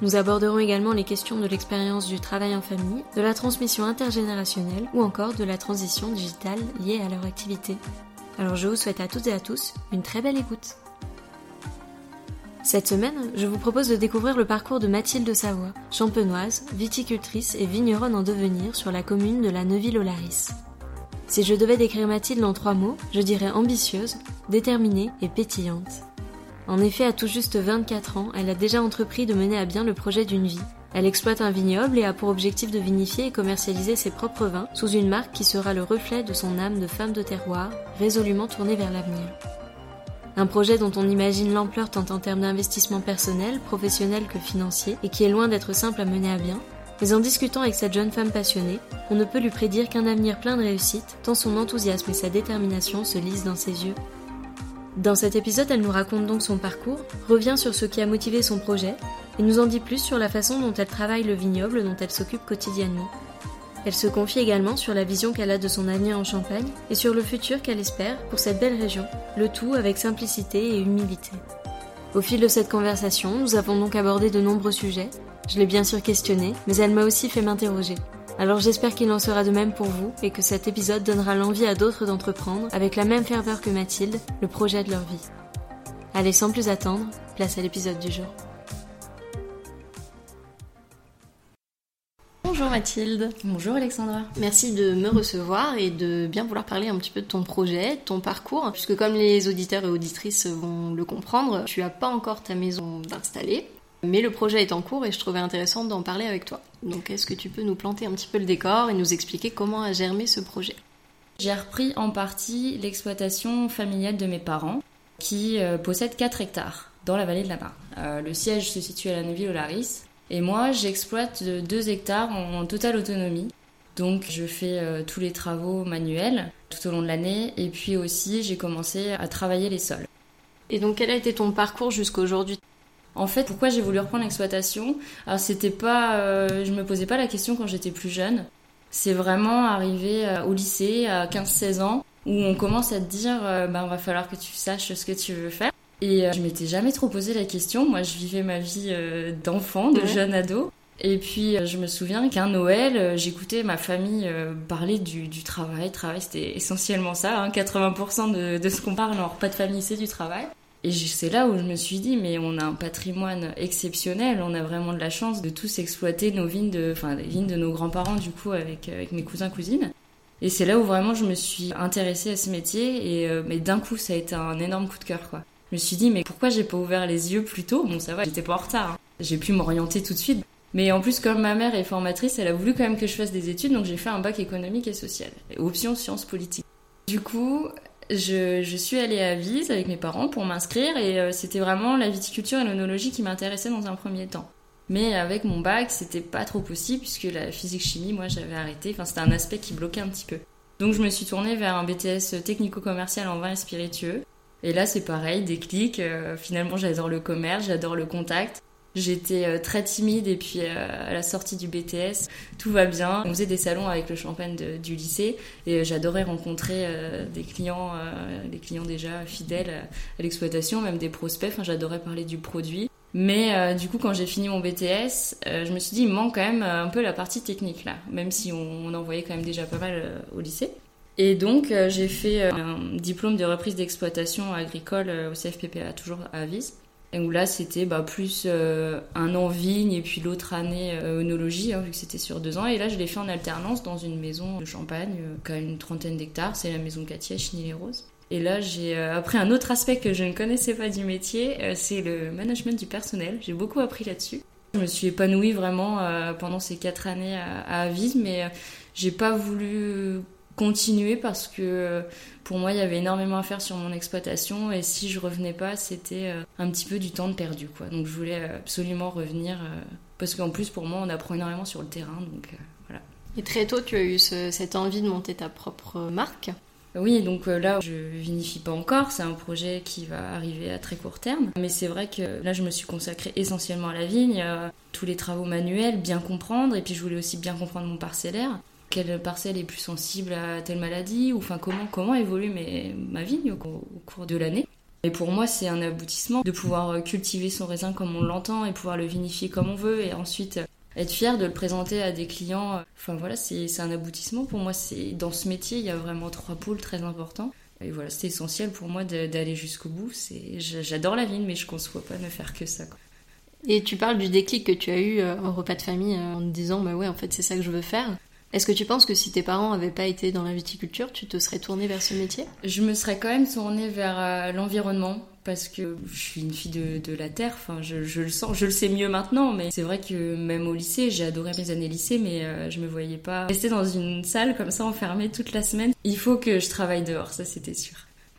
Nous aborderons également les questions de l'expérience du travail en famille, de la transmission intergénérationnelle ou encore de la transition digitale liée à leur activité. Alors je vous souhaite à toutes et à tous une très belle écoute. Cette semaine, je vous propose de découvrir le parcours de Mathilde Savoie, champenoise, viticultrice et vigneronne en devenir sur la commune de la Neuville-aux-Laris. Si je devais décrire Mathilde en trois mots, je dirais ambitieuse, déterminée et pétillante. En effet, à tout juste 24 ans, elle a déjà entrepris de mener à bien le projet d'une vie. Elle exploite un vignoble et a pour objectif de vinifier et commercialiser ses propres vins sous une marque qui sera le reflet de son âme de femme de terroir, résolument tournée vers l'avenir. Un projet dont on imagine l'ampleur tant en termes d'investissement personnel, professionnel que financier, et qui est loin d'être simple à mener à bien, mais en discutant avec cette jeune femme passionnée, on ne peut lui prédire qu'un avenir plein de réussite, tant son enthousiasme et sa détermination se lisent dans ses yeux. Dans cet épisode, elle nous raconte donc son parcours, revient sur ce qui a motivé son projet, et nous en dit plus sur la façon dont elle travaille le vignoble dont elle s'occupe quotidiennement. Elle se confie également sur la vision qu'elle a de son avenir en Champagne et sur le futur qu'elle espère pour cette belle région, le tout avec simplicité et humilité. Au fil de cette conversation, nous avons donc abordé de nombreux sujets. Je l'ai bien sûr questionnée, mais elle m'a aussi fait m'interroger. Alors j'espère qu'il en sera de même pour vous et que cet épisode donnera l'envie à d'autres d'entreprendre, avec la même ferveur que Mathilde, le projet de leur vie. Allez, sans plus attendre, place à l'épisode du jour. Bonjour Mathilde. Bonjour Alexandra. Merci de me recevoir et de bien vouloir parler un petit peu de ton projet, de ton parcours, puisque comme les auditeurs et auditrices vont le comprendre, tu n'as pas encore ta maison d'installer. Mais le projet est en cours et je trouvais intéressant d'en parler avec toi. Donc est-ce que tu peux nous planter un petit peu le décor et nous expliquer comment a germé ce projet? J'ai repris en partie l'exploitation familiale de mes parents qui euh, possèdent 4 hectares dans la vallée de la Marne. Euh, le siège se situe à la Neuville-aux-Laris et moi j'exploite 2 hectares en, totale autonomie. Donc je fais euh, tous les travaux manuels tout au long de l'année et puis aussi j'ai commencé à travailler les sols. Et donc quel a été ton parcours jusqu'à aujourd'hui? En fait, pourquoi j'ai voulu reprendre l'exploitation? Alors, c'était pas. Euh, je me posais pas la question quand j'étais plus jeune. C'est vraiment arrivé euh, au lycée à 15-16 ans où on commence à te dire euh, bah, on va falloir que tu saches ce que tu veux faire. Et je m'étais jamais trop posé la question. Moi, je vivais ma vie d'enfant, de jeune ado. Et puis, je me souviens qu'un Noël, j'écoutais ma famille parler du, du travail. Travail, c'était essentiellement ça. Hein, 80% de, de ce qu'on parle en repas de famille, c'est du travail. Et c'est là où je me suis dit, mais on a un patrimoine exceptionnel, on a vraiment de la chance de tous exploiter nos vignes, de, enfin les vignes de nos grands-parents du coup avec, avec mes cousins cousines. Et c'est là où vraiment je me suis intéressée à ce métier et euh, mais d'un coup ça a été un énorme coup de cœur quoi. Je me suis dit mais pourquoi j'ai pas ouvert les yeux plus tôt? Bon ça va, j'étais pas en retard. Hein. J'ai pu m'orienter tout de suite. Mais en plus comme ma mère est formatrice, elle a voulu quand même que je fasse des études donc j'ai fait un bac économique et social, option sciences politiques. Du coup, je, je, suis allée à Vise avec mes parents pour m'inscrire et euh, c'était vraiment la viticulture et l'onologie qui m'intéressaient dans un premier temps. Mais avec mon bac, c'était pas trop possible puisque la physique chimie, moi, j'avais arrêté. Enfin, c'était un aspect qui bloquait un petit peu. Donc, je me suis tournée vers un BTS technico-commercial en vin et spiritueux. Et là, c'est pareil, des clics. Euh, finalement, j'adore le commerce, j'adore le contact. J'étais euh, très timide et puis euh, à la sortie du BTS, tout va bien. On faisait des salons avec le champagne du lycée et euh, j'adorais rencontrer des clients, des clients déjà fidèles à l'exploitation, même des prospects. J'adorais parler du produit. Mais du coup, quand j'ai fini mon BTS, je me suis dit, il manque quand même un peu la partie technique là, même si on, en voyait quand même déjà pas mal au lycée. Et donc, j'ai fait un diplôme de reprise d'exploitation agricole au CFPPA, toujours à Vise. Et là, c'était bah, plus euh, un an vigne et puis l'autre année euh, œnologie, hein, vu que c'était sur deux ans. Et là, je l'ai fait en alternance dans une maison de champagne, euh, qui a une trentaine d'hectares. C'est la maison Katia à Chigny-les-Roses. Et là, j'ai appris un autre aspect que je ne connaissais pas du métier, c'est le management du personnel. J'ai beaucoup appris là-dessus. Je me suis épanouie vraiment pendant ces quatre années à, à mais j'ai pas voulu continuer parce que euh, pour moi il y avait énormément à faire sur mon exploitation et si je revenais pas c'était euh, un petit peu du temps de perdu quoi donc je voulais absolument revenir euh, parce qu'en plus pour moi on apprend énormément sur le terrain donc voilà Et très tôt, tu as eu cette envie de monter ta propre marque? Oui, donc là, je vinifie pas encore. C'est un projet qui va arriver à très court terme. Mais c'est vrai que là, je me suis consacrée essentiellement à la vigne, tous les travaux manuels, bien comprendre. Et puis, je voulais aussi bien comprendre mon parcellaire. Quelle parcelle est plus sensible à telle maladie Ou enfin, comment, comment évolue mes, ma vigne au, cours de l'année et pour moi, c'est un aboutissement de pouvoir cultiver son raisin comme on l'entend et pouvoir le vinifier comme on veut et ensuite être fier de le présenter à des clients. Enfin voilà, c'est un aboutissement pour moi. C'est dans ce métier, il y a vraiment trois pôles très importants. Et voilà, c'est essentiel pour moi d'aller jusqu'au bout. J'adore la vigne, mais je ne conçois pas ne faire que ça. Et tu parles du déclic que tu as eu euh, au repas de famille euh, en te disant, bah ouais, en fait, c'est ça que je veux faire. Est-ce que tu penses que si tes parents n'avaient pas été dans la viticulture, tu te serais tournée vers ce métier? Je me serais quand même tournée vers euh, l'environnement parce que je suis une fille de, la terre. Enfin, je, le sens, je le sais mieux maintenant, mais c'est vrai que même au lycée, j'ai adoré mes années lycée, mais euh, je me voyais pas rester dans une salle comme ça enfermée toute la semaine. Il faut que je travaille dehors, ça c'était sûr.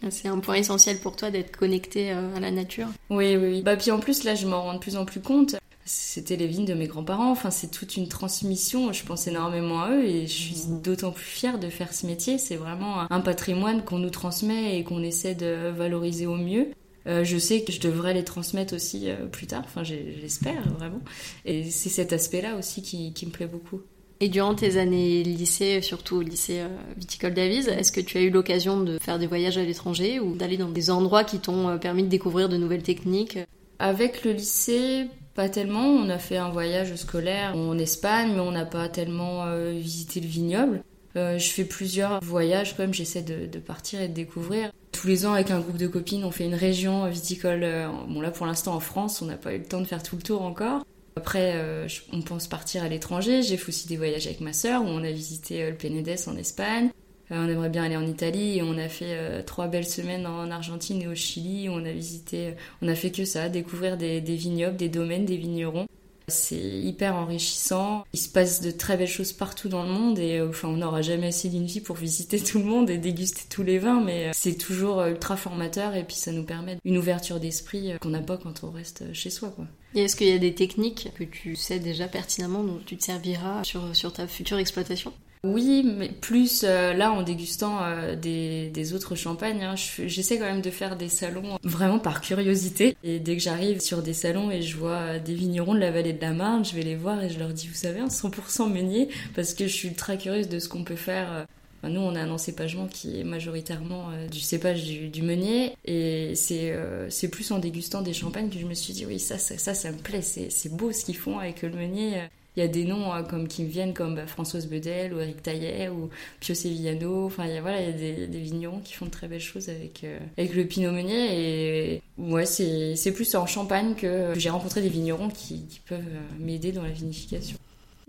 C'est un point essentiel pour toi d'être connecté euh, à la nature? Oui, oui, oui. Bah puis en plus là, je m'en rends de plus en plus compte. C'était les vignes de mes grands-parents. Enfin, c'est toute une transmission. Je pense énormément à eux et je suis d'autant plus fière de faire ce métier. C'est vraiment un patrimoine qu'on nous transmet et qu'on essaie de valoriser au mieux. Euh, je sais que je devrais les transmettre aussi euh, plus tard, enfin j'espère vraiment. Et c'est cet aspect-là aussi qui, me plaît beaucoup. Et durant tes années lycée, surtout au lycée euh, Viticole d'Avise, est-ce que tu as eu l'occasion de faire des voyages à l'étranger ou d'aller dans des endroits qui t'ont permis de découvrir de nouvelles techniques? Avec le lycée, pas tellement. On a fait un voyage scolaire en Espagne, mais on n'a pas tellement visité le vignoble. je fais plusieurs voyages quand même, j'essaie de, partir et de découvrir tous les ans avec un groupe de copines, on fait une région viticole. Euh, bon là pour l'instant en France, on n'a pas eu le temps de faire tout le tour encore. Après, euh, on pense partir à l'étranger. J'ai fait aussi des voyages avec ma sœur où on a visité euh, le Penedès en Espagne. On aimerait bien aller en Italie et on a fait trois belles semaines en Argentine et au Chili. On a visité, on a fait que ça, découvrir des vignobles, des domaines, des vignerons. C'est hyper enrichissant. Il se passe de très belles choses partout dans le monde et euh, enfin on n'aura jamais assez d'une vie pour visiter tout le monde et déguster tous les vins, mais euh, c'est toujours euh, ultra formateur et puis ça nous permet une ouverture d'esprit qu'on n'a pas quand on reste chez soi. Quoi. Et est-ce qu'il y a des techniques que tu sais déjà pertinemment dont tu te serviras sur, ta future exploitation? Oui, mais plus euh, là en dégustant euh, des, autres champagnes, hein, j'essaie quand même de faire des salons vraiment par curiosité. Et dès que j'arrive sur des salons et je vois des vignerons de la vallée de la Marne, je vais les voir et je leur dis, vous savez, un 100% meunier, parce que je suis très curieuse de ce qu'on peut faire. Euh. nous, on a un encépagement qui est majoritairement du cépage du, meunier, et c'est plus en dégustant des champagnes que je me suis dit, oui, ça, ça, ça, me plaît, c'est beau ce qu'ils font avec le meunier il y a des noms euh, comme qui me viennent comme bah, Françoise Bedel ou Eric Taillet ou Pio Sevillano. Enfin, il y a, voilà, il y a des, vignerons qui font de très belles choses avec, euh, avec le Pinot Meunier. Et ouais, c'est plus en Champagne que j'ai rencontré des vignerons qui, peuvent euh, m'aider dans la vinification.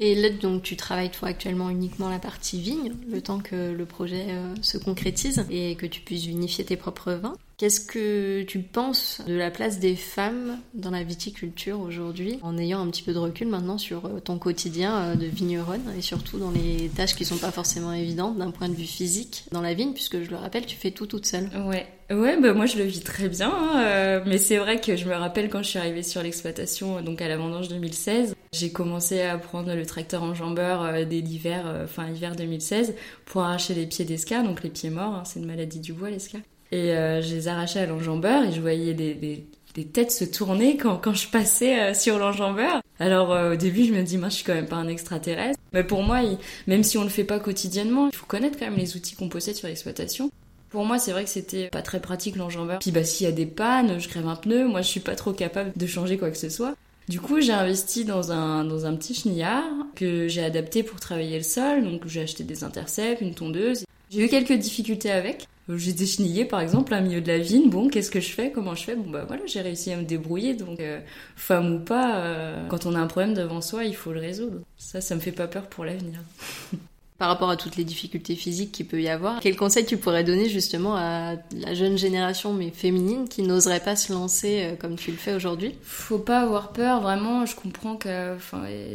Et là, donc, tu travailles toi actuellement uniquement la partie vigne, le temps que le projet se concrétise et que tu puisses vinifier tes propres vins. Qu'est-ce que tu penses de la place des femmes dans la viticulture aujourd'hui, en ayant un petit peu de recul maintenant sur euh, ton quotidien euh, de vigneronne et surtout dans les tâches qui sont pas forcément évidentes d'un point de vue physique dans la vigne, puisque je le rappelle, tu fais tout toute seule. Ouais, ouais, bah moi je le vis très bien, hein, euh, mais c'est vrai que je me rappelle quand je suis arrivée sur l'exploitation, donc à la vendange 2016, j'ai commencé à prendre le tracteur enjambeur dès l'hiver, fin hiver 2016, pour arracher les pieds d'escar, donc les pieds morts, hein, c'est une maladie du bois l'escar. Et euh, je les arrachais à l'enjambeur et je voyais des, des, des, têtes se tourner quand, quand je passais euh, sur l'enjambeur. Alors euh, au début, je me dis, moi, je suis quand même pas un extraterrestre. Mais pour moi, même si on le fait pas quotidiennement, il faut connaître quand même les outils qu'on possède sur l'exploitation. Pour moi, c'est vrai que c'était pas très pratique l'enjambeur. Puis bah s'il y a des pannes, je crève un pneu, moi je suis pas trop capable de changer quoi que ce soit. Du coup, j'ai investi dans un, dans un petit chenillard que j'ai adapté pour travailler le sol. Donc j'ai acheté des intercepts, une tondeuse. J'ai eu quelques difficultés avec. J'ai déchenillé par exemple un milieu de la vigne. Bon, qu'est-ce que je fais? Comment je fais? Bon bah voilà, j'ai réussi à me débrouiller. Donc euh, femme ou pas, euh, quand on a un problème devant soi, il faut le résoudre. Ça, ça me fait pas peur pour l'avenir. par rapport à toutes les difficultés physiques qu'il peut y avoir. Quel conseil tu pourrais donner justement à la jeune génération, mais féminine, qui n'oserait pas se lancer euh, comme tu le fais aujourd'hui? Faut pas avoir peur, vraiment. Je comprends que,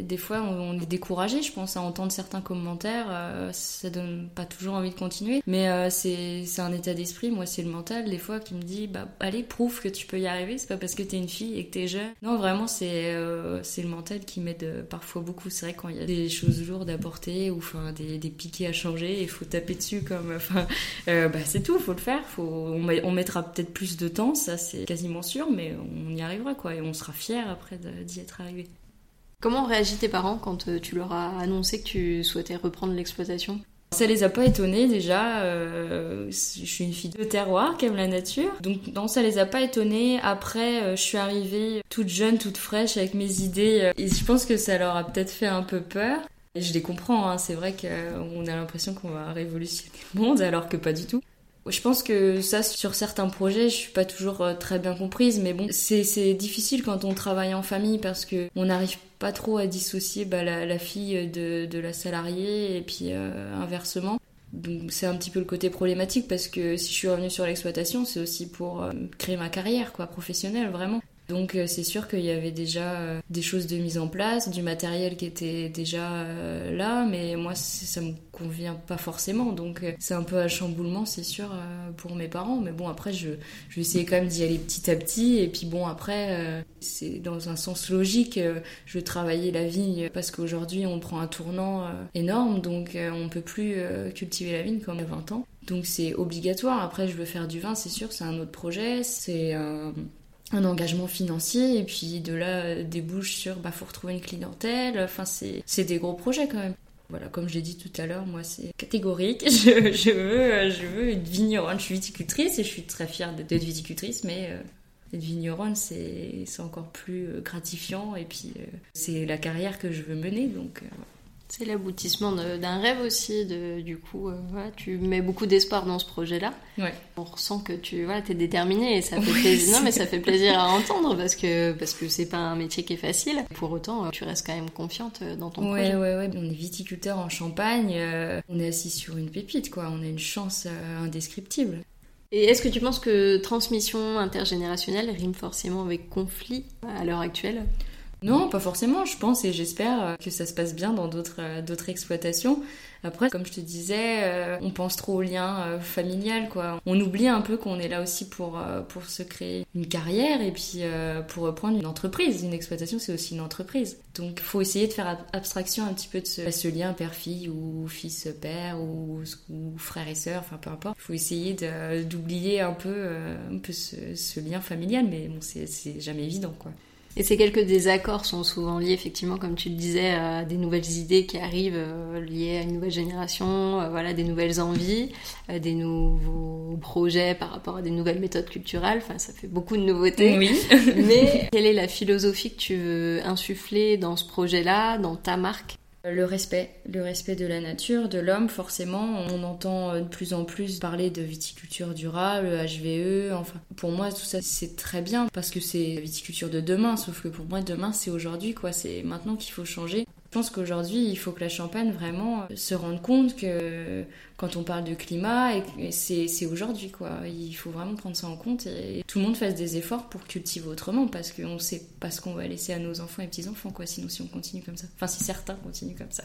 des fois, on est découragé, je pense, à entendre certains commentaires. Euh, ça donne pas toujours envie de continuer. Mais euh, c'est un état d'esprit. Moi, c'est le mental, des fois, qui me dit, bah, allez, prouve que tu peux y arriver. C'est pas parce que t'es une fille et que t'es jeune. Non, vraiment, c'est c'est le mental qui m'aide parfois beaucoup. C'est vrai quand il y a des choses lourdes à porter ou enfin des des, piquets à changer, il faut taper dessus comme. Enfin, euh, bah, c'est tout, faut le faire. Faut, on, mettra peut-être plus de temps, ça c'est quasiment sûr, mais on y arrivera quoi, et on sera fiers après d'y être arrivé. Comment ont réagi tes parents quand euh, tu leur as annoncé que tu souhaitais reprendre l'exploitation? Ça les a pas étonnés déjà. Euh, je suis une fille de terroir qui aime la nature, donc non, ça les a pas étonnés. Après, je suis arrivée toute jeune, toute fraîche avec mes idées, et je pense que ça leur a peut-être fait un peu peur. Je les comprends, hein. c'est vrai qu'on a l'impression qu'on va révolutionner le monde alors que pas du tout. Je pense que ça, sur certains projets, je suis pas toujours euh, très bien comprise, mais bon, c'est difficile quand on travaille en famille parce que on n'arrive pas trop à dissocier bah, la, fille de, la salariée et puis euh, inversement. Donc c'est un petit peu le côté problématique parce que si je suis revenue sur l'exploitation, c'est aussi pour euh, créer ma carrière quoi, professionnelle vraiment. Donc euh, c'est sûr qu'il y avait déjà euh, des choses de mise en place, du matériel qui était déjà euh, là, mais moi ça me convient pas forcément. Donc c'est un peu un chamboulement, c'est sûr, pour mes parents. Mais bon, après je, je vais essayer quand même d'y aller petit à petit. Et puis bon, après c'est dans un sens logique. je veux travailler la vigne parce qu'aujourd'hui on prend un tournant énorme, donc on peut plus cultiver la vigne comme a 20 ans. Donc c'est obligatoire. Après, je veux faire du vin, c'est sûr, c'est un autre projet. C'est un engagement financier et puis de là débouche sur bah faut retrouver une clientèle. Enfin c'est des gros projets quand même. Voilà comme je l'ai dit tout à l'heure moi c'est catégorique. Je, je, veux je veux être vigneronne. Je suis viticultrice et je suis très fière d'être viticultrice mais euh, être vigneronne c'est encore plus euh, gratifiant et puis euh, c'est la carrière que je veux mener donc c'est l'aboutissement d'un rêve aussi. De, du coup, euh, tu mets beaucoup d'espoir dans ce projet-là. Ouais. On ressent que tu voilà, es déterminé et ça fait plaisir. Non, mais ça fait plaisir à entendre parce que parce que c'est pas un métier qui est facile. Pour autant, tu restes quand même confiante dans ton ouais, projet. Ouais, ouais, On est viticulteur en Champagne. Euh, on est assis sur une pépite, quoi. On a une chance euh, indescriptible. Et est-ce que tu penses que transmission intergénérationnelle rime forcément avec conflit à l'heure actuelle? Non, pas forcément, je pense et j'espère euh, que ça se passe bien dans d'autres euh, d'autres exploitations. Après, comme je te disais, euh, on pense trop au lien familial, quoi. On oublie un peu qu'on est là aussi pour pour se créer une carrière et puis pour reprendre une entreprise. Une exploitation, c'est aussi une entreprise. Donc, faut essayer de faire abstraction un petit peu de ce, lien père-fille ou fils-père ou, frère et sœur, enfin peu importe. Faut essayer d'oublier un peu un peu ce, ce lien familial, mais bon, c'est jamais évident, quoi. Et ces quelques désaccords sont souvent liés, effectivement, comme tu le disais, à des nouvelles idées qui arrivent euh, liées à une nouvelle génération, euh, voilà, des nouvelles envies, euh, des nouveaux projets par rapport à des nouvelles méthodes culturelles. Enfin, ça fait beaucoup de nouveautés. Oui. Mais quelle est la philosophie que tu veux insuffler dans ce projet-là, dans ta marque? Le respect, le respect de la nature, de l'homme, forcément. On entend euh, de plus en plus parler de viticulture durable, HVE. Enfin, pour moi, tout ça, c'est très bien parce que c'est la viticulture de demain. Sauf que pour moi, demain, c'est aujourd'hui, quoi. C'est maintenant qu'il faut changer. Pense qu'aujourd'hui, il faut que la Champagne vraiment euh, se rende compte que quand on parle de climat, c'est aujourd'hui quoi. Il faut vraiment prendre ça en compte et tout le monde fasse des efforts pour cultiver autrement parce qu'on ne sait pas ce qu'on va laisser à nos enfants et petits-enfants quoi. Sinon, si on continue comme ça, enfin si certains continuent comme ça.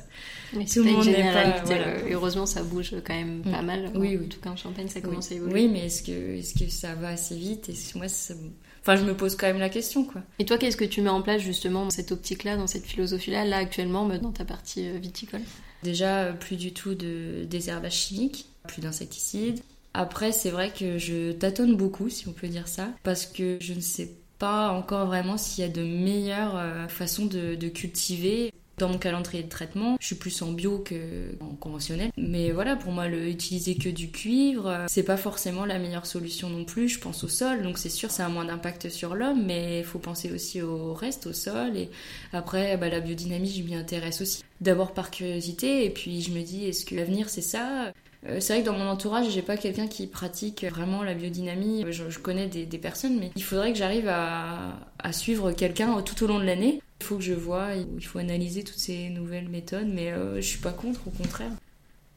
Mais tout le monde n'est pas. Heureusement, ça bouge quand même pas mm. mal. Oui, oui. En tout cas, en Champagne, ça commence à évoluer. Oui, mais est-ce que, est -ce que ça va assez vite? Et moi, ça Enfin, je me pose quand même la question, quoi. Et toi, qu'est-ce que tu mets en place justement dans cette optique-là, dans cette philosophie-là, là actuellement, dans ta partie euh, viticole? Déjà, euh, plus du tout de désherbage chimique, plus d'insecticides. Après, c'est vrai que je tâtonne beaucoup, si on peut dire ça, parce que je ne sais pas encore vraiment s'il y a de meilleures euh, façons de, de cultiver dans mon calendrier de traitement, je suis plus en bio que en conventionnel. Mais voilà, pour moi, utiliser que du cuivre, euh, c'est pas forcément la meilleure solution non plus. Je pense au sol, donc c'est sûr, ça a moins d'impact sur l'homme, mais il faut penser aussi au reste, au sol. Et après, bah, la biodynamie, je m'y intéresse aussi. D'abord par curiosité, et puis je me dis, est-ce que l'avenir c'est ça? Euh, c'est vrai que dans mon entourage, j'ai pas quelqu'un qui pratique vraiment la biodynamie. Je, connais des, personnes, mais il faudrait que j'arrive à suivre quelqu'un tout au long de l'année il faut que je vois, il faut analyser toutes ces nouvelles méthodes, mais euh, je suis pas contre, au contraire.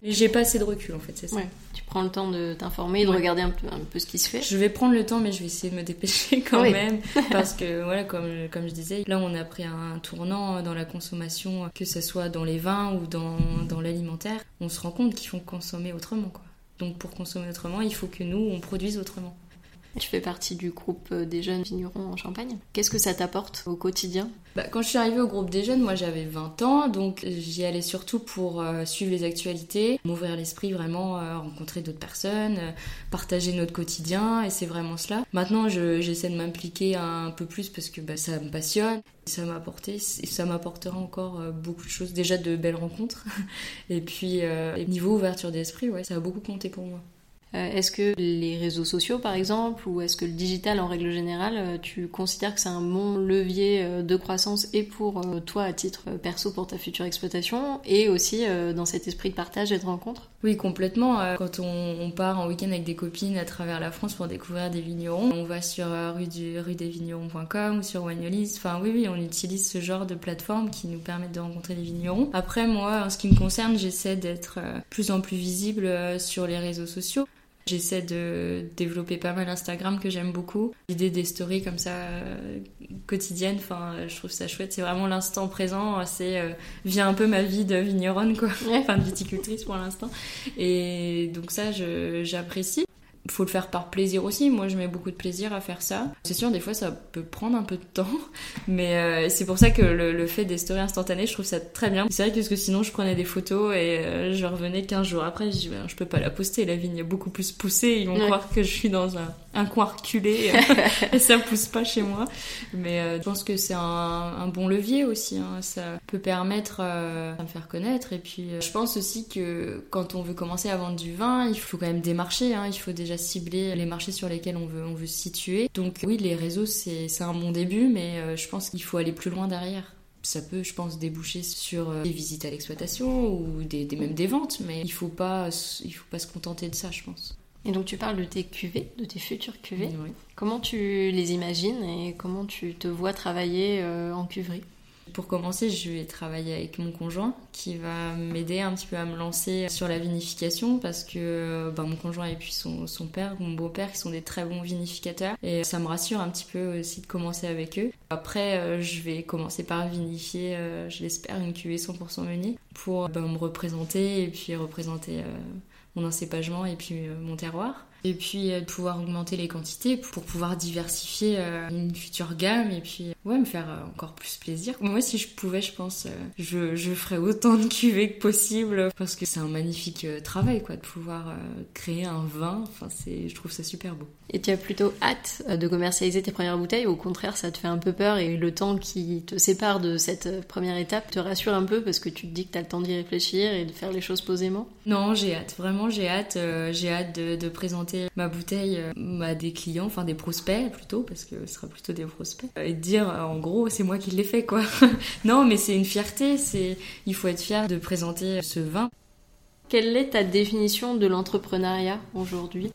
J'ai pas assez de recul en fait, c'est ça. Tu prends le temps de t'informer, de regarder un peu, un peu, ce qui se fait. Je vais prendre le temps, mais je vais essayer de me dépêcher quand même. parce que voilà, comme, comme je disais, là on a pris un tournant dans la consommation, que ce soit dans les vins ou dans, dans l'alimentaire. On se rend compte qu'il faut consommer autrement. Quoi. Donc pour consommer autrement, il faut que nous, on produise autrement. Tu fais partie du groupe euh, des jeunes vignerons en Champagne. Qu'est-ce que ça t'apporte au quotidien? Bah, Quand je suis arrivée au groupe des jeunes, moi j'avais 20 ans, donc j'y allais surtout pour euh, suivre les actualités, m'ouvrir l'esprit vraiment, euh, rencontrer d'autres personnes, partager notre quotidien, et c'est vraiment cela. Maintenant, j'essaie de m'impliquer un peu plus parce que bah, ça me passionne. Ça m'a apporté, ça m'apportera encore beaucoup de choses. Déjà de belles rencontres, et puis niveau ouverture d'esprit, ouais, ça a beaucoup compté pour moi. Euh, est-ce que les réseaux sociaux, par exemple, ou est-ce que le digital en règle générale, euh, tu considères que c'est un bon levier euh, de croissance et pour toi à titre perso pour ta future exploitation et aussi dans cet esprit de partage et de rencontre? Oui, complètement. Quand on, part en week-end avec des copines à travers la France pour découvrir des vignerons, on va sur rue, des vignerons.com ou sur Wagnolis. Enfin, oui, oui, on utilise ce genre de plateforme qui nous permettent de rencontrer des vignerons. Après, moi, en ce qui me concerne, j'essaie d'être plus en plus visible sur les réseaux sociaux. J'essaie de développer pas mal Instagram que j'aime beaucoup. L'idée des stories comme ça euh, quotidiennes, enfin, je trouve ça chouette. C'est vraiment l'instant présent. C'est euh, vient un peu ma vie de vigneronne, quoi. enfin, de viticultrice pour l'instant. Et donc ça, j'apprécie faut le faire par plaisir aussi. Moi, je mets beaucoup de plaisir à faire ça. C'est sûr, des fois, ça peut prendre un peu de temps, mais euh, c'est pour ça que le, fait des stories instantanées, je trouve ça très bien. C'est vrai que, parce que sinon, je prenais des photos et euh, je revenais 15 jours après, je dis, ben, je peux pas la poster, la vigne est beaucoup plus poussée, ils vont croire que je suis dans un, un coin reculé et ça pousse pas chez moi. Mais euh, je pense que c'est un, un, bon levier aussi, hein. ça peut permettre de me faire connaître. Et puis, je pense aussi que quand on veut commencer à vendre du vin, il faut quand même démarcher, hein. il faut déjà cibler les marchés sur lesquels on veut, on veut se situer. Donc oui, les réseaux, c'est un bon début, mais euh, je pense qu'il faut aller plus loin derrière ça peut, je pense, déboucher sur euh, des visites à l'exploitation ou des, même des ventes, mais il faut pas, il faut pas se contenter de ça, je pense. Et donc tu parles de tes cuvées, de tes futures cuvées. Comment tu les imagines et comment tu te vois travailler euh, en cuverie? Pour commencer, je vais travailler avec mon conjoint qui va m'aider un petit peu à me lancer sur la vinification parce que bah, mon conjoint et puis son, père, mon beau-père, qui sont des très bons vinificateurs et ça me rassure un petit peu aussi de commencer avec eux. Après, euh, je vais commencer par vinifier, euh, je l'espère, une cuvée 100% meunier pour bah, me représenter et puis représenter euh, mon encépagement et puis mon terroir et puis de pouvoir augmenter les quantités pour pouvoir diversifier une future gamme et puis ouais, me faire euh, encore plus plaisir. Moi, si je pouvais, je pense, euh, je, je ferais autant de cuvées que possible parce que c'est un magnifique euh, travail, quoi, de pouvoir créer un vin. Enfin, c'est, je trouve ça super beau. Et tu as plutôt hâte de commercialiser tes premières bouteilles ou au contraire, ça te fait un peu peur et le temps qui te sépare de cette première étape te rassure un peu parce que tu te dis que tu as le temps d'y réfléchir et de faire les choses posément? Non, j'ai hâte. Vraiment, j'ai hâte. j'ai hâte de, de, présenter ma bouteille à des clients, enfin des prospects plutôt, parce que ce sera plutôt des prospects, et de dire euh, en gros, c'est moi qui l'ai fait, quoi. non, mais c'est une fierté, c'est, il faut être fier de présenter ce vin. Quelle est ta définition de l'entrepreneuriat aujourd'hui?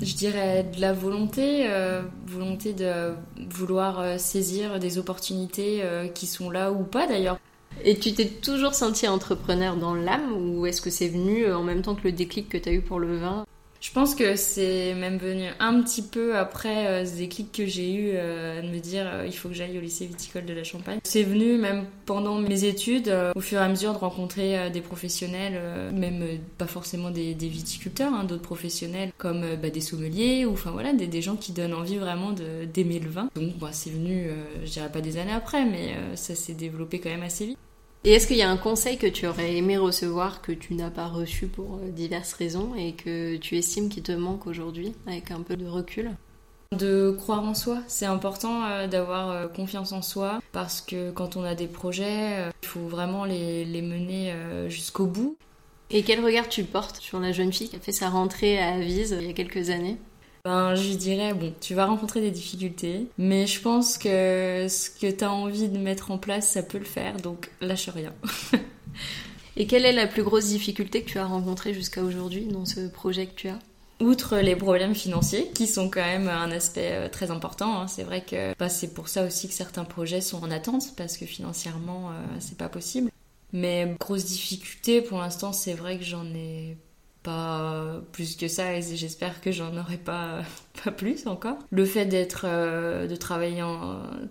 Je dirais de la volonté, euh, volonté de vouloir euh, saisir des opportunités qui sont là ou pas d'ailleurs. Et tu t'es toujours senti entrepreneur dans l'âme ou est-ce que c'est venu en même temps que le déclic que tu as eu pour le vin? Je pense que c'est même venu un petit peu après euh, ce déclic que j'ai eu euh, de me dire euh, il faut que j'aille au lycée viticole de la Champagne. C'est venu même pendant mes études, au fur et à mesure de rencontrer des professionnels, même pas forcément des, viticulteurs, hein, d'autres professionnels comme bah, des sommeliers ou enfin voilà des, des, gens qui donnent envie vraiment d'aimer le vin. Donc bah, c'est venu, je dirais pas des années après, mais ça s'est développé quand même assez vite. Et est-ce qu'il y a un conseil que tu aurais aimé recevoir que tu n'as pas reçu pour euh, diverses raisons et que tu estimes qu'il te manque aujourd'hui avec un peu de recul? De croire en soi, c'est important euh, d'avoir euh, confiance en soi parce que quand on a des projets, il faut vraiment les, les mener jusqu'au bout. Et quel regard tu portes sur la jeune fille qui a fait sa rentrée à Avise il y a quelques années? Ben, je lui dirais, bon, tu vas rencontrer des difficultés, mais je pense que ce que tu as envie de mettre en place, ça peut le faire, donc lâche rien. Et quelle est la plus grosse difficulté que tu as rencontrée jusqu'à aujourd'hui dans ce projet que tu as? Outre les problèmes financiers, qui sont quand même un aspect euh, très important, hein, c'est vrai que bah, c'est pour ça aussi que certains projets sont en attente, parce que financièrement, euh, c'est pas possible. Mais grosse difficulté, pour l'instant, c'est vrai que j'en ai pas plus que ça et j'espère que j'en aurai pas pas plus encore. Le fait d'être euh, de travailler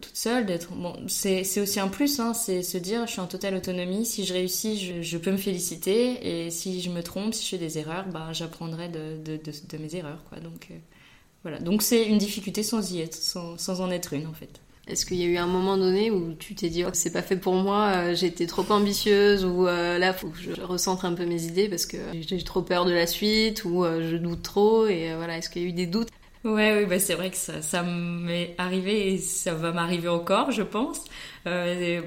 toute seule d'être bon c'est c'est aussi un plus hein, c'est se dire je suis en totale autonomie si je réussis je, peux me féliciter et si je me trompe si je fais des erreurs bah j'apprendrai de, de, de, de, mes erreurs quoi. Donc euh, voilà. Donc c'est une difficulté sans y être sans, sans en être une en fait est-ce qu'il y a eu un moment donné où tu t'es dit oh, c'est pas fait pour moi, euh, été trop ambitieuse ou euh, là faut que je recentre un peu mes idées parce que j'ai trop peur de la suite ou euh, je doute trop et voilà est-ce qu'il y a eu des doutes? Ouais, oui, bah c'est vrai que ça m'est arrivé et ça va m'arriver encore, je pense. Euh,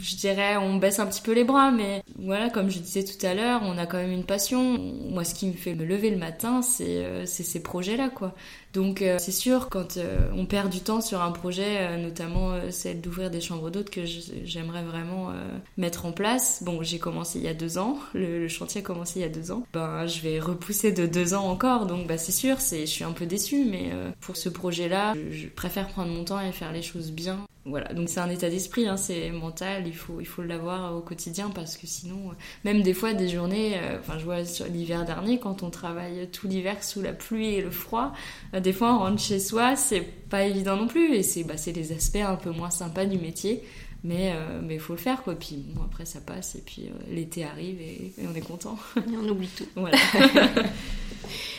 je dirais, on baisse un petit peu les bras, mais voilà, comme je disais tout à l'heure, on a quand même une passion. Moi, ce qui me fait me lever le matin, c'est euh, ces projets-là, quoi. Donc, euh, c'est sûr, quand euh, on perd du temps sur un projet, notamment celle d'ouvrir des chambres d'hôtes que j'aimerais vraiment mettre en place. Bon, j'ai commencé il y a deux ans, le, chantier a commencé il y a deux ans. Ben, je vais repousser de deux ans encore, donc bah, c'est sûr, je suis un peu déçue, mais pour ce projet-là, je préfère prendre mon temps et faire les choses bien voilà, donc c'est un état d'esprit, hein, c'est mental, il faut, il faut l'avoir au quotidien parce que sinon, euh, même des fois, des journées, euh, enfin, je vois sur l'hiver dernier, quand on travaille tout l'hiver sous la pluie et le froid, euh, des fois on rentre chez soi, c'est pas évident non plus et c'est bah, les aspects un peu moins sympas du métier. Mais il mais faut le faire quoi. Puis bon, après ça passe et puis l'été arrive et, et, on est content. Et on oublie tout. Voilà.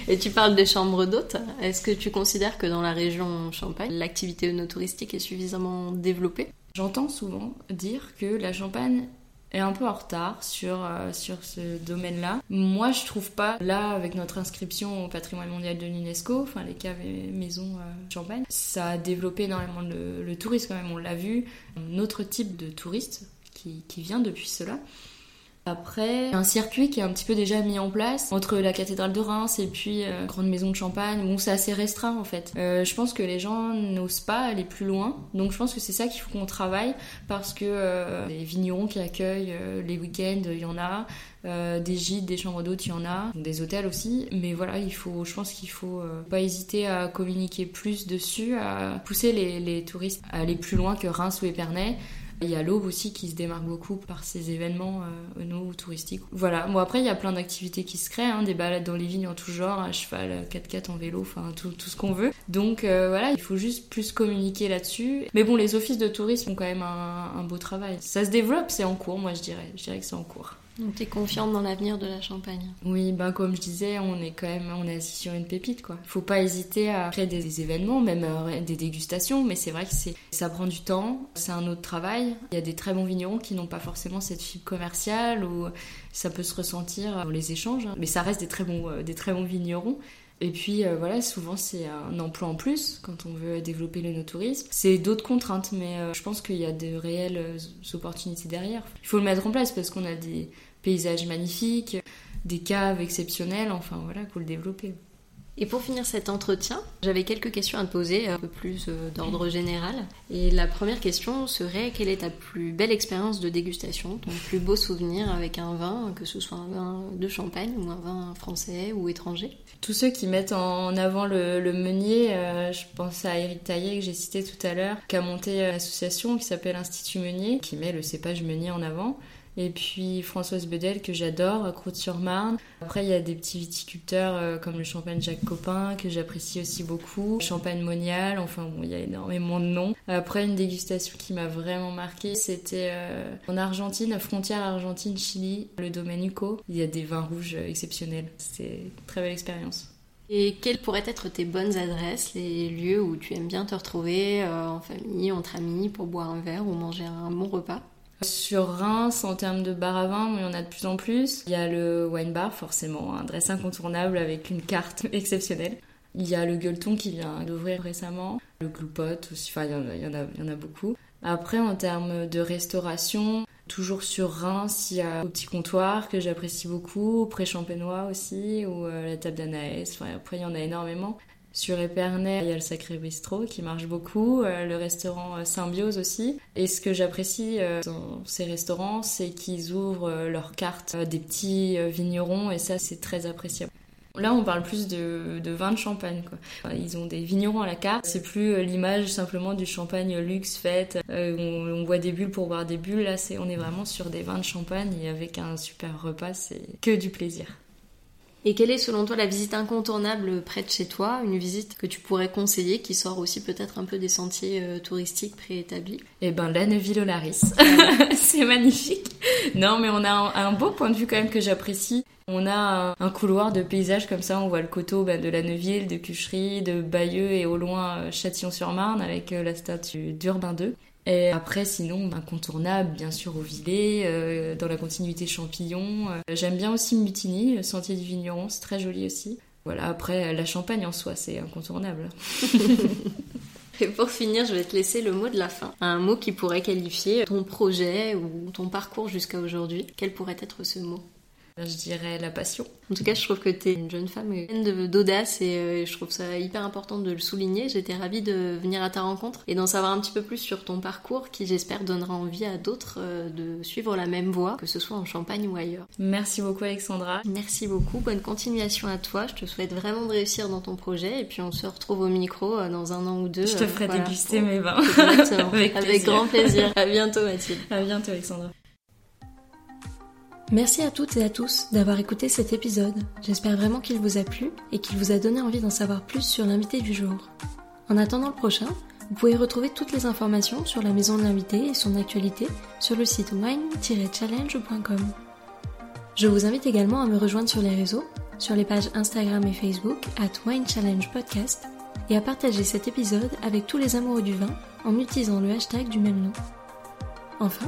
Et tu parles des chambres d'hôtes. Est-ce que tu considères que dans la région Champagne, l'activité touristique est suffisamment développée? J'entends souvent dire que la Champagne est un peu en retard sur, euh, sur ce domaine-là. Moi, je trouve pas. Là, avec notre inscription au patrimoine mondial de l'UNESCO, enfin les caves et maisons euh, Champagne, ça a développé énormément le, le tourisme quand même, on l'a vu. Un autre type de touriste qui, qui vient depuis cela. Après, un circuit qui est un petit peu déjà mis en place entre la cathédrale de Reims et puis euh, grande maison de Champagne. Bon, c'est assez restreint en fait. Euh, je pense que les gens n'osent pas aller plus loin. Donc je pense que c'est ça qu'il faut qu'on travaille parce que euh, les vignerons qui accueillent euh, les week-ends, il y en a. des gîtes, des chambres d'hôtes, il y en a, des hôtels aussi. Mais voilà, il faut, je pense qu'il faut pas hésiter à communiquer plus dessus, à pousser les, les touristes à aller plus loin que Reims ou Épernay. Il y a l'Aube aussi qui se démarque beaucoup par ces événements euh, ou touristiques. Voilà, bon après il y a plein d'activités qui se créent, hein, des balades dans les vignes en tout genre, à cheval, 4x4 en vélo, enfin tout, ce qu'on veut. Donc euh, voilà, il faut juste plus communiquer là-dessus. Mais bon, les offices de tourisme font quand même un, un beau travail. Ça se développe, c'est en cours, moi je dirais. Je dirais que c'est en cours. Donc tu es confiante dans l'avenir de la Champagne Oui, ben comme je disais, on est quand même on est assis sur une pépite quoi. Faut pas hésiter à créer des, événements, même euh, des dégustations, mais c'est vrai que c'est ça prend du temps, c'est un autre travail. Il y a des très bons vignerons qui n'ont pas forcément cette fibre commerciale ou ça peut se ressentir dans les échanges, hein. mais ça reste des très bons euh, des très bons vignerons. Et puis euh, voilà, souvent c'est un emploi en plus quand on veut développer le no-tourisme. C'est d'autres contraintes, mais je pense qu'il y a de réelles opportunités derrière. Il faut le mettre en place parce qu'on a des, paysages magnifiques, des caves exceptionnelles, enfin voilà, faut le développer. Et pour finir cet entretien, j'avais quelques questions à te poser, un peu plus euh, d'ordre général. Et la première question serait quelle est ta plus belle expérience de dégustation, ton plus beau souvenir avec un vin, que ce soit un vin de champagne ou un vin français ou étranger? Tous ceux qui mettent en avant le, meunier, euh, je pense à Eric Taillet que j'ai cité tout à l'heure, qui a monté une association qui s'appelle Institut Meunier, qui met le cépage meunier en avant. Et puis Françoise Bedel que j'adore, Croûte-sur-Marne. Après il y a des petits viticulteurs euh, comme le champagne Jacques Copin que j'apprécie aussi beaucoup. Champagne Monial, enfin bon, il y a énormément de noms. Après une dégustation qui m'a vraiment marqué, c'était euh, en Argentine, frontière Argentine-Chili, le domaine UCO. Il y a des vins rouges exceptionnels. C'est une très belle expérience. Et quelles pourraient être tes bonnes adresses, les lieux où tu aimes bien te retrouver euh, en famille, entre amis, pour boire un verre ou manger un bon repas? Sur Reims, en termes de bar à vin, il y en a de plus en plus. Il y a le wine bar, forcément, un dress incontournable avec une carte exceptionnelle. Il y a le gueuleton qui vient d'ouvrir récemment, le gloupote aussi, enfin il y, en a, beaucoup. Après, en termes de restauration, toujours sur Reims, il y a au petit comptoir que j'apprécie beaucoup, pré-champenois aussi, ou euh, la table d'Anaès, enfin, après il y en a énormément. Sur Épernay, il y a le Sacré Bistrot qui marche beaucoup, euh, le restaurant euh, Symbiose aussi. Et ce que j'apprécie euh, dans ces restaurants, c'est qu'ils ouvrent leurs cartes des petits vignerons et ça, c'est très appréciable. Là, on parle plus de, de vin de champagne. Ils ont des vignerons à la carte. C'est plus l'image simplement du champagne luxe, fête. On, on, boit des bulles pour boire des bulles. Là, c'est, on est vraiment sur des vins de champagne et avec un super repas. C'est que du plaisir. Et quelle est selon toi la visite incontournable près de chez toi? Une visite que tu pourrais conseiller qui sort aussi peut-être un peu des sentiers euh, touristiques préétablis? Eh ben la Neuville-Olaris. c'est magnifique. Non mais on a un, un, beau point de vue quand même que j'apprécie. On a un, couloir de paysage comme ça, on voit le coteau bah, de la Neuville, de Cuchery, de Bayeux et au loin euh, Châtillon-sur-Marne avec euh, la statue d'Urbain II. Et après, sinon, incontournable, bien sûr, au Villet, euh, dans la continuité Champillon. Euh, J'aime bien aussi Mutiny, Sentier du Vigneron, c'est très joli aussi. Voilà, après, la Champagne en soi, c'est incontournable. Et pour finir, je vais te laisser le mot de la fin. Un mot qui pourrait qualifier ton projet ou ton parcours jusqu'à aujourd'hui. Quel pourrait être ce mot? Je dirais la passion. En tout cas, je trouve que tu es une jeune femme pleine d'audace et euh, je trouve ça hyper important de le souligner. J'étais ravie de venir à ta rencontre et d'en savoir un petit peu plus sur ton parcours qui, j'espère, donnera envie à d'autres euh, de suivre la même voie, que ce soit en Champagne ou ailleurs. Merci beaucoup, Alexandra. Merci beaucoup. Bonne continuation à toi. Je te souhaite vraiment de réussir dans ton projet et puis on se retrouve au micro euh, dans un an ou deux. Je te ferai déguster mes vins. Avec, Avec grand plaisir. À bientôt, Mathilde. À bientôt, Alexandra. Merci à toutes et à tous d'avoir écouté cet épisode. J'espère vraiment qu'il vous a plu et qu'il vous a donné envie d'en savoir plus sur l'invité du jour. En attendant le prochain, vous pouvez retrouver toutes les informations sur la maison de l'invité et son actualité sur le site wine-challenge.com. Je vous invite également à me rejoindre sur les réseaux, sur les pages Instagram et Facebook at Wine Challenge Podcast et à partager cet épisode avec tous les amoureux du vin en utilisant le hashtag du même nom. Enfin,